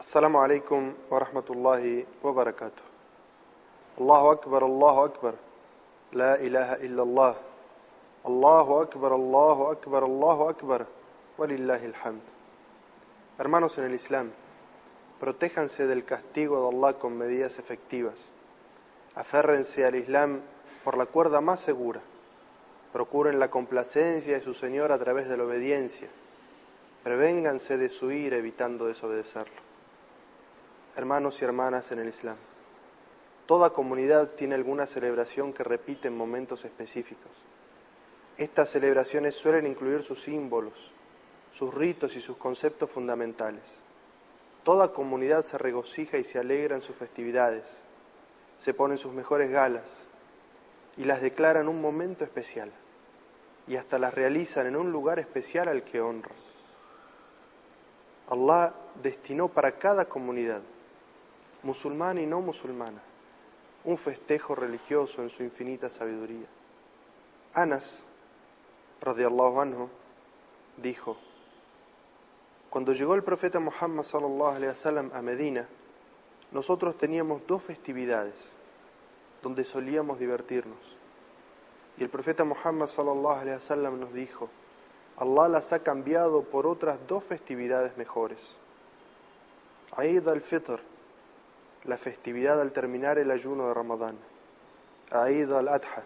السلام عليكم ورحمة الله وبركاته الله أكبر الله أكبر لا إله إلا الله الله أكبر الله أكبر الله أكبر ولله الحمد Hermanos en el Islam, protéjanse del castigo de Allah con medidas efectivas. Aférrense al Islam por la cuerda más segura. Procuren la complacencia de su Señor a través de la obediencia. Prevénganse de su ira evitando desobedecerlo. Hermanos y hermanas en el Islam, toda comunidad tiene alguna celebración que repite en momentos específicos. Estas celebraciones suelen incluir sus símbolos, sus ritos y sus conceptos fundamentales. Toda comunidad se regocija y se alegra en sus festividades, se ponen sus mejores galas y las declaran un momento especial y hasta las realizan en un lugar especial al que honran. Allah destinó para cada comunidad, musulmana y no musulmana, un festejo religioso en su infinita sabiduría. Anas, radiallahu anhu, dijo, cuando llegó el profeta Muhammad sallallahu alaihi wasallam a Medina, nosotros teníamos dos festividades donde solíamos divertirnos. Y el profeta Muhammad sallallahu alaihi wasallam nos dijo, Allah las ha cambiado por otras dos festividades mejores. Eid al-Fitr, la festividad al terminar el ayuno de Ramadán. Eid al-Adha,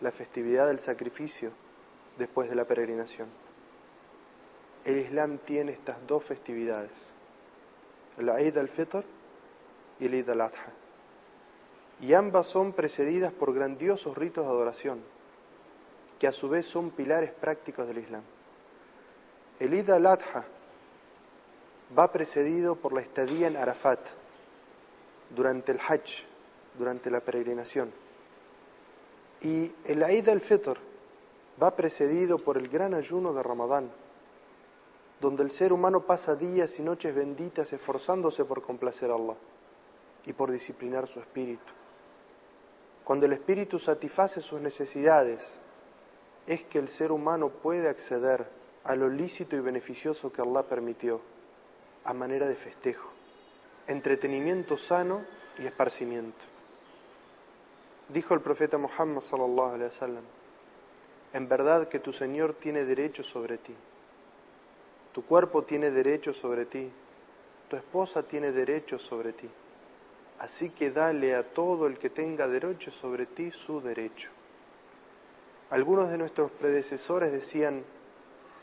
la festividad del sacrificio después de la peregrinación. El Islam tiene estas dos festividades, el Eid al-Fitr y el Eid al-Adha. Y ambas son precedidas por grandiosos ritos de adoración, que a su vez son pilares prácticos del Islam. El Eid al-Adha va precedido por la estadía en Arafat, durante el Hajj, durante la peregrinación. Y el Eid al-Fitr va precedido por el gran ayuno de Ramadán, donde el ser humano pasa días y noches benditas esforzándose por complacer a Allah y por disciplinar su espíritu. Cuando el espíritu satisface sus necesidades, es que el ser humano puede acceder a lo lícito y beneficioso que Allah permitió, a manera de festejo, entretenimiento sano y esparcimiento. Dijo el profeta Muhammad sallallahu alaihi wasallam: En verdad que tu Señor tiene derecho sobre ti. Tu cuerpo tiene derecho sobre ti. Tu esposa tiene derecho sobre ti. Así que dale a todo el que tenga derecho sobre ti su derecho. Algunos de nuestros predecesores decían,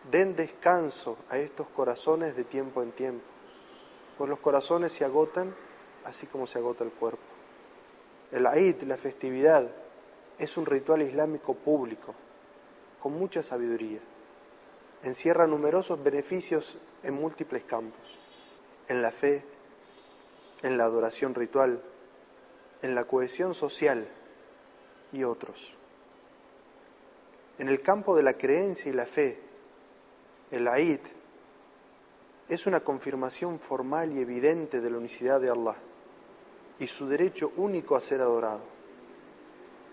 den descanso a estos corazones de tiempo en tiempo, pues los corazones se agotan así como se agota el cuerpo. El Eid, la festividad, es un ritual islámico público, con mucha sabiduría. Encierra numerosos beneficios en múltiples campos, en la fe, en la adoración ritual, en la cohesión social y otros. En el campo de la creencia y la fe, el Eid es una confirmación formal y evidente de la unicidad de Allah y su derecho único a ser adorado.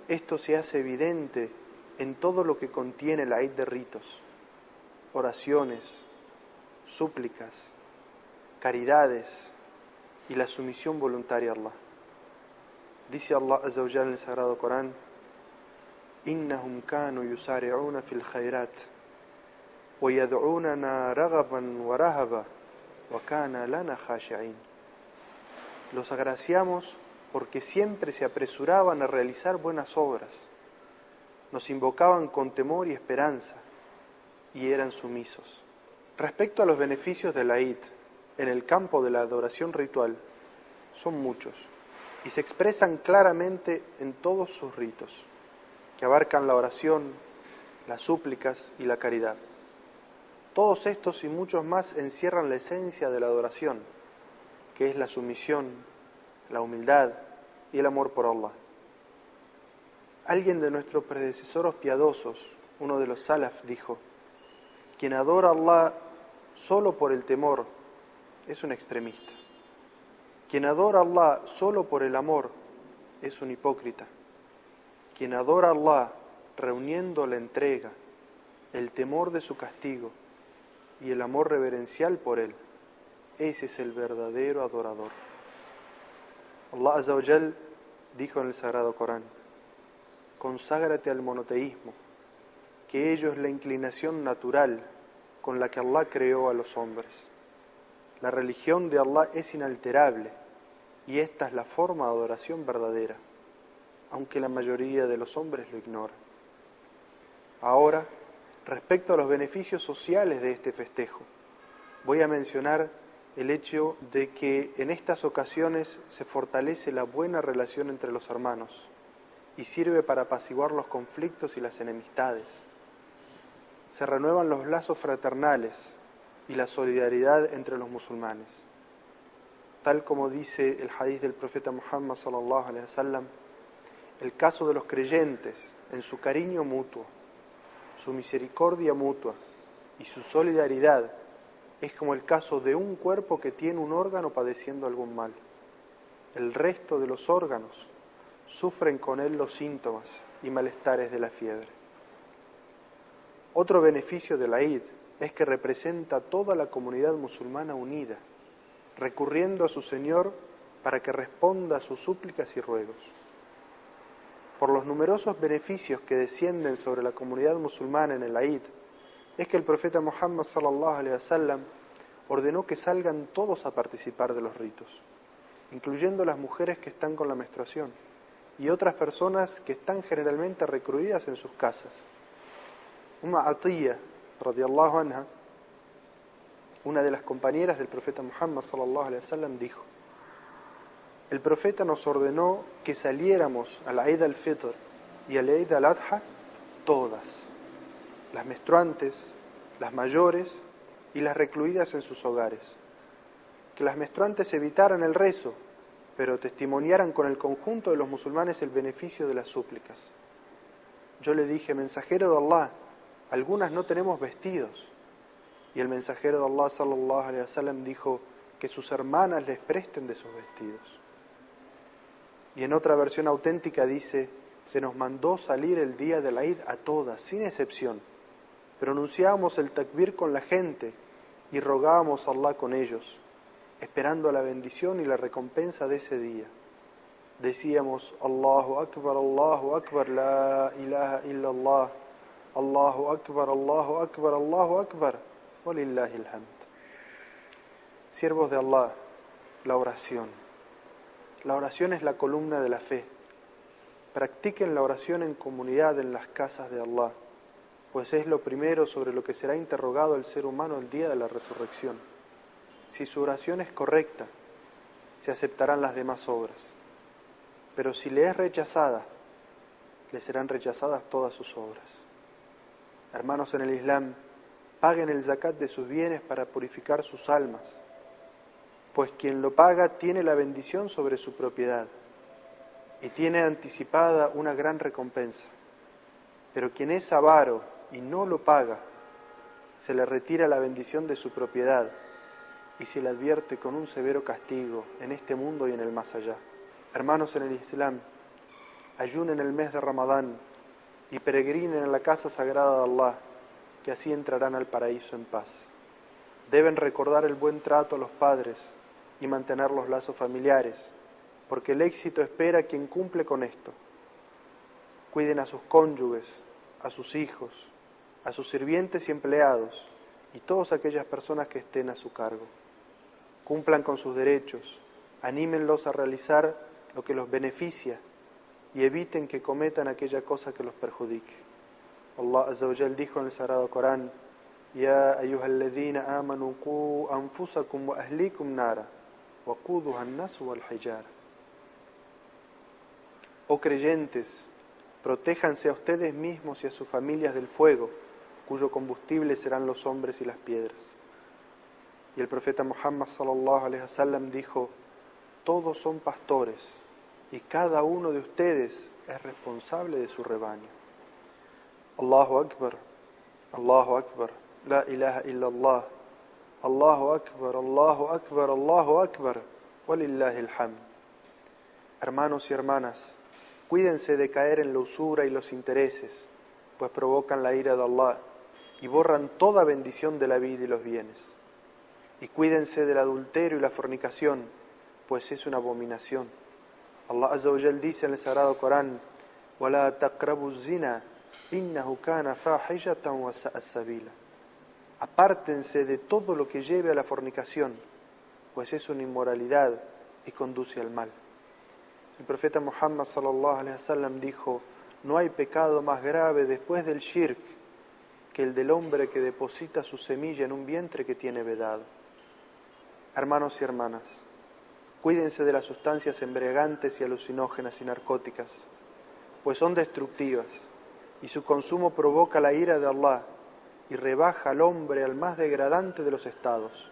Esto se hace evidente en todo lo que contiene la Eid de ritos, oraciones, súplicas, caridades y la sumisión voluntaria a Allah. Dice Allah en el Sagrado Corán: Innahum kanu yusari'una fil khairat ويدعوننا رغبا ورهبا وكان لنا خاشعين Los agraciamos porque siempre se apresuraban a realizar buenas obras, nos invocaban con temor y esperanza y eran sumisos. Respecto a los beneficios de la Eid en el campo de la adoración ritual, son muchos y se expresan claramente en todos sus ritos, que abarcan la oración, las súplicas y la caridad. Todos estos y muchos más encierran la esencia de la adoración, que es la sumisión, la humildad y el amor por Allah. Alguien de nuestros predecesores piadosos, uno de los salaf, dijo, quien adora a Allah solo por el temor es un extremista. Quien adora a Allah solo por el amor es un hipócrita. Quien adora a Allah reuniendo la entrega, el temor de su castigo y el amor reverencial por Él, ese es el verdadero adorador. Allah Azza dijo en el Sagrado Corán, conságrate al monoteísmo, que ello es la inclinación natural con la que Allah creó a los hombres. La religión de Allah es inalterable y esta es la forma de adoración verdadera, aunque la mayoría de los hombres lo ignora. Ahora, respecto a los beneficios sociales de este festejo, voy a mencionar el hecho de que en estas ocasiones se fortalece la buena relación entre los hermanos y sirve para apaciguar los conflictos y las enemistades. Se renuevan los lazos fraternales y la solidaridad entre los musulmanes. Tal como dice el hadiz del profeta Muhammad sallallahu alaihi wasallam, el caso de los creyentes en su cariño mutuo, su misericordia mutua y su solidaridad es como el caso de un cuerpo que tiene un órgano padeciendo algún mal. El resto de los órganos sufren con él los síntomas y malestares de la fiebre. Otro beneficio de la Eid es que representa a toda la comunidad musulmana unida, recurriendo a su Señor para que responda a sus súplicas y ruegos. Por los numerosos beneficios que descienden sobre la comunidad musulmana en el Eid, es que el profeta Muhammad sallallahu alaihi wasallam ordenó que salgan todos a participar de los ritos, incluyendo las mujeres que están con la menstruación y otras personas que están generalmente recluidas en sus casas. Una Atiyah, radiallahu anha, una de las compañeras del profeta Muhammad sallallahu alaihi wasallam dijo: El profeta nos ordenó que saliéramos a la Eid al-Fitr y a la Eid al-Adha todas las menstruantes, las mayores y las recluidas en sus hogares. Que las menstruantes evitaran el rezo, pero testimoniaran con el conjunto de los musulmanes el beneficio de las súplicas. Yo le dije, mensajero de Allah, algunas no tenemos vestidos. Y el mensajero de Allah sallallahu alaihi wasallam dijo que sus hermanas les presten de sus vestidos. Y en otra versión auténtica dice, se nos mandó salir el día de la Eid a todas, sin excepción pronunciábamos el takbir con la gente y rogábamos a Allah con ellos, esperando la bendición y la recompensa de ese día. Decíamos, Allahu Akbar, Allahu Akbar, la ilaha illallah, Allahu Akbar, Allahu Akbar, Allahu Akbar, walillahi alhamd. Siervos de Allah, la oración. La oración es la columna de la fe. Practiquen la oración en comunidad en las casas de Allah pues es lo primero sobre lo que será interrogado el ser humano el día de la resurrección. Si su oración es correcta, se aceptarán las demás obras, pero si le es rechazada, le serán rechazadas todas sus obras. Hermanos en el Islam, paguen el zakat de sus bienes para purificar sus almas, pues quien lo paga tiene la bendición sobre su propiedad y tiene anticipada una gran recompensa. Pero quien es avaro y no lo paga, se le retira la bendición de su propiedad y se le advierte con un severo castigo en este mundo y en el más allá. Hermanos en el Islam, ayunen el mes de Ramadán y peregrinen a la casa sagrada de Allah, que así entrarán al paraíso en paz. Deben recordar el buen trato a los padres y mantener los lazos familiares, porque el éxito espera a quien cumple con esto. Cuiden a sus cónyuges, a sus hijos, a sus sirvientes y empleados y todas aquellas personas que estén a su cargo. Cumplan con sus derechos, anímenlos a realizar lo que los beneficia y eviten que cometan aquella cosa que los perjudique. Allah Azza wa dijo en el Sagrado Corán, Ya ayyuhalladhina amanu qu anfusakum wa ahlikum nara Oh creyentes, protéjanse a ustedes mismos y a sus familias del fuego cuyo combustible serán los hombres y las piedras. Y el profeta Muhammad sallallahu alaihi wasallam dijo: Todos son pastores y cada uno de ustedes es responsable de su rebaño. Allahu Akbar, Allahu Akbar, la ilaha illallah, Allahu Akbar, Allahu Akbar, Allahu Akbar, walillahi alhamd. Hermanos y hermanas, cuídense de caer en la usura y los intereses, pues provocan la ira de Allah y borran toda bendición de la vida y los bienes. Y cuídense del adulterio y la fornicación, pues es una abominación. Allah Azza wa Jal dice en el Sagrado Corán, وَلَا تَقْرَبُوا الزِّنَا إِنَّهُ كَانَ فَاحِشَةً وَسَاءَ سَبِيلًا Apártense de todo lo que lleve a la fornicación, pues es una inmoralidad y conduce al mal. El profeta Muhammad sallallahu alaihi wasallam dijo, no hay pecado más grave después del shirk que el del hombre que deposita su semilla en un vientre que tiene vedado. Hermanos y hermanas, cuídense de las sustancias embriagantes y alucinógenas y narcóticas, pues son destructivas y su consumo provoca la ira de Allah y rebaja al hombre al más degradante de los estados,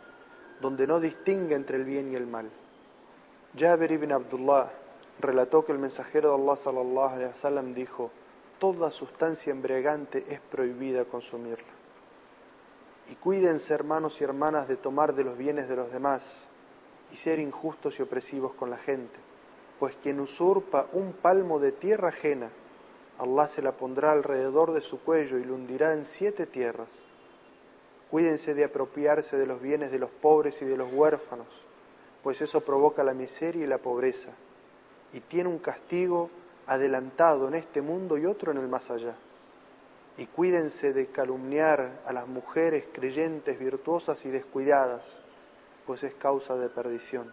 donde no distingue entre el bien y el mal. Jabir ibn Abdullah relató que el mensajero de Allah sallallahu alaihi dijo: Toda sustancia embriagante es prohibida consumirla. Y cuídense, hermanos y hermanas, de tomar de los bienes de los demás y ser injustos y opresivos con la gente, pues quien usurpa un palmo de tierra ajena, Allah se la pondrá alrededor de su cuello y lo hundirá en siete tierras. Cuídense de apropiarse de los bienes de los pobres y de los huérfanos, pues eso provoca la miseria y la pobreza, y tiene un castigo adelantado en este mundo y otro en el más allá. Y cuídense de calumniar a las mujeres creyentes, virtuosas y descuidadas, pues es causa de perdición.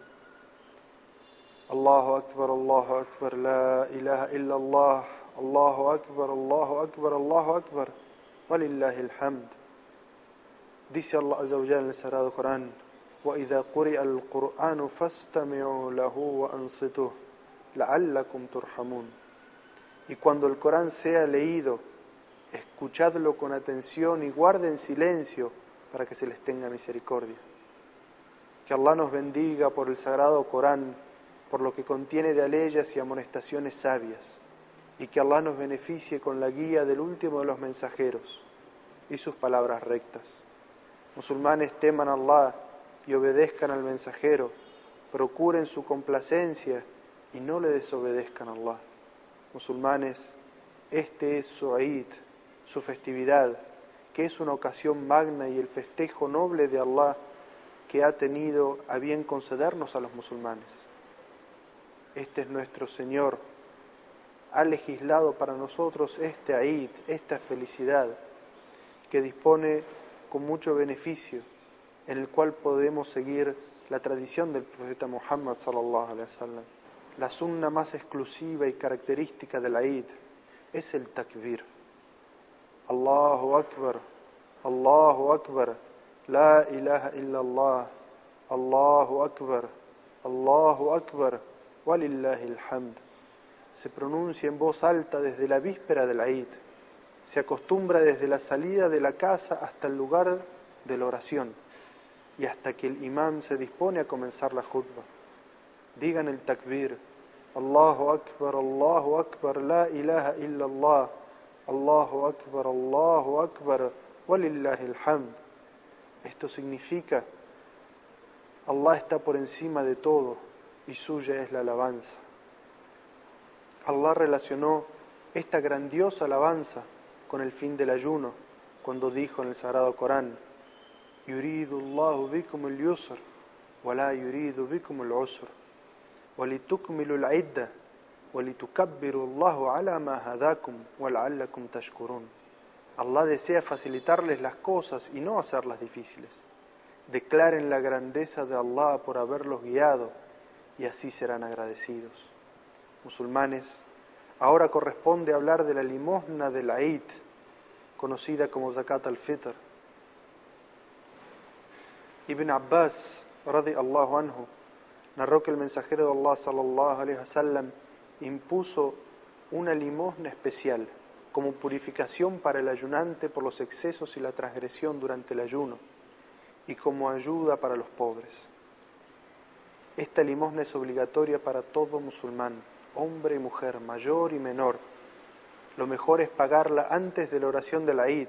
Allahu Akbar, Allahu Akbar, la ilaha illallah, Allahu Akbar, Allahu Akbar, Allahu Akbar, walillahi alhamd. Dice Allah Azza wa Jalla en el Sagrado Corán, وإذا قرئ القرآن فاستمعوا له وأنصتوه لعلكم ترحمون y cuando el Corán sea leído, escuchadlo con atención y guarden silencio para que se les tenga misericordia. Que Allah nos bendiga por el sagrado Corán, por lo que contiene de aleyas y amonestaciones sabias, y que Allah nos beneficie con la guía del último de los mensajeros y sus palabras rectas. Musulmanes teman a Allah y obedezcan al mensajero, procuren su complacencia y no le desobedezcan a Allah musulmanes, este es su Eid, su festividad, que es una ocasión magna y el festejo noble de Allah que ha tenido a bien concedernos a los musulmanes. Este es nuestro Señor, ha legislado para nosotros este Eid, esta felicidad, que dispone con mucho beneficio, en el cual podemos seguir la tradición del profeta Muhammad sallallahu alaihi wasallam la sunna más exclusiva y característica de la Eid es el takbir. Allahu Akbar, Allahu Akbar, La ilaha illallah, Allahu Akbar, Allahu Akbar, walillahi alhamd. Se pronuncia en voz alta desde la víspera de la Eid. Se acostumbra desde la salida de la casa hasta el lugar de la oración y hasta que el imán se dispone a comenzar la khutbah digan el takbir, Allahu Akbar, Allahu Akbar, la ilaha illallah, Allahu Akbar, Allahu Akbar, walillahi alhamd. Esto significa, Allah está por encima de todo y suya es la alabanza. Allah relacionó esta grandiosa alabanza con el fin del ayuno, cuando dijo en el Sagrado Corán, Yuridullahu bikum al yusr, wa la yuridu bikum al usr, wa litukmilu al idda, wa litukabbiru Allahu ala. Allah desea facilitarles las cosas y no hacerlas difíciles. Declaren la grandeza de Allah por haberlos guiado y así serán agradecidos. Musulmanes, ahora corresponde hablar de la limosna de la Eid, conocida como Zakat al-Fitr. Ibn Abbas, radiallahu anhu, narró que el mensajero de Allah sallallahu alaihi wasallam impuso una limosna especial como purificación para el ayunante por los excesos y la transgresión durante el ayuno y como ayuda para los pobres. Esta limosna es obligatoria para todo musulmán, hombre y mujer, mayor y menor. Lo mejor es pagarla antes de la oración de la Eid,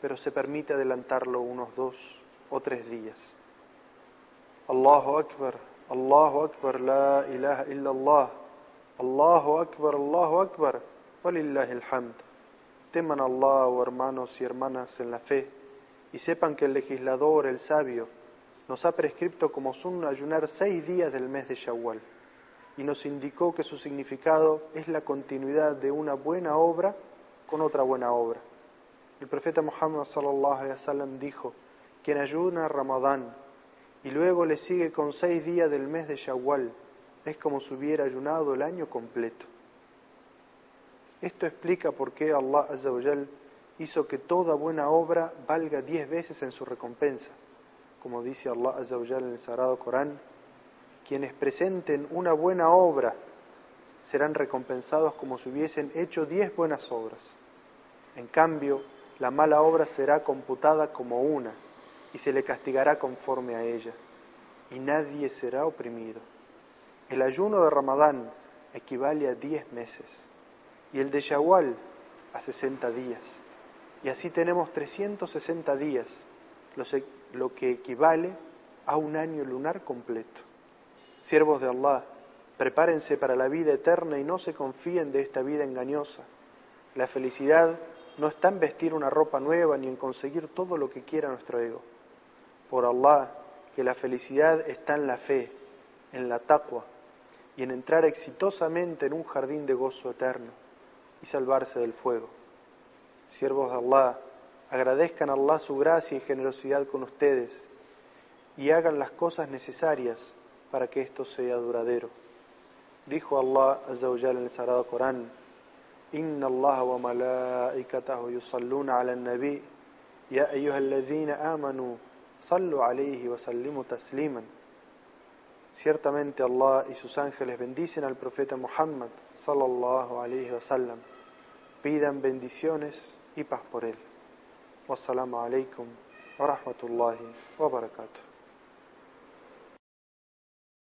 pero se permite adelantarlo unos dos o tres días. Allahu Akbar. Allahu Akbar, la ilaha illallah. Allahu Akbar, Allahu Akbar, walillahi alhamd. Teman a Allah, oh hermanos y hermanas en la fe, y sepan que el legislador, el sabio, nos ha prescrito como sunna ayunar seis días del mes de Shawwal y nos indicó que su significado es la continuidad de una buena obra con otra buena obra. El profeta Muhammad sallallahu dijo: quien ayuna Ramadán y luego le sigue con seis días del mes de Shawwal es como si hubiera ayunado el año completo. Esto explica por qué Allah Azzawajal hizo que toda buena obra valga diez veces en su recompensa. Como dice Allah Azzawajal en el Sagrado Corán, quienes presenten una buena obra serán recompensados como si hubiesen hecho diez buenas obras. En cambio, la mala obra será computada como una y se le castigará conforme a ella, y nadie será oprimido. El ayuno de Ramadán equivale a diez meses y el de Shawwal a sesenta días. Y así tenemos 360 días, lo que equivale a un año lunar completo. Siervos de Allah, prepárense para la vida eterna y no se confíen de esta vida engañosa. La felicidad no está en vestir una ropa nueva ni en conseguir todo lo que quiera nuestro ego. Por Allah, que la felicidad está en la fe, en la taqwa y en entrar exitosamente en un jardín de gozo eterno y salvarse del fuego. Siervos de Allah, agradezcan a Allah su gracia y generosidad con ustedes y hagan las cosas necesarias para que esto sea duradero. Dijo Allah Azza wa en el Sagrado Corán, Inna Allah wa malaikatahu yusalluna ala nabi ya ayyuhalladhina amanu sallu alayhi wa sallimu tasliman. Ciertamente Allah y sus ángeles bendicen al profeta Muhammad sallallahu alayhi wa sallam. Pidan bendiciones y paz por él. Wassalamu alaikum wa rahmatullahi wa barakatuh.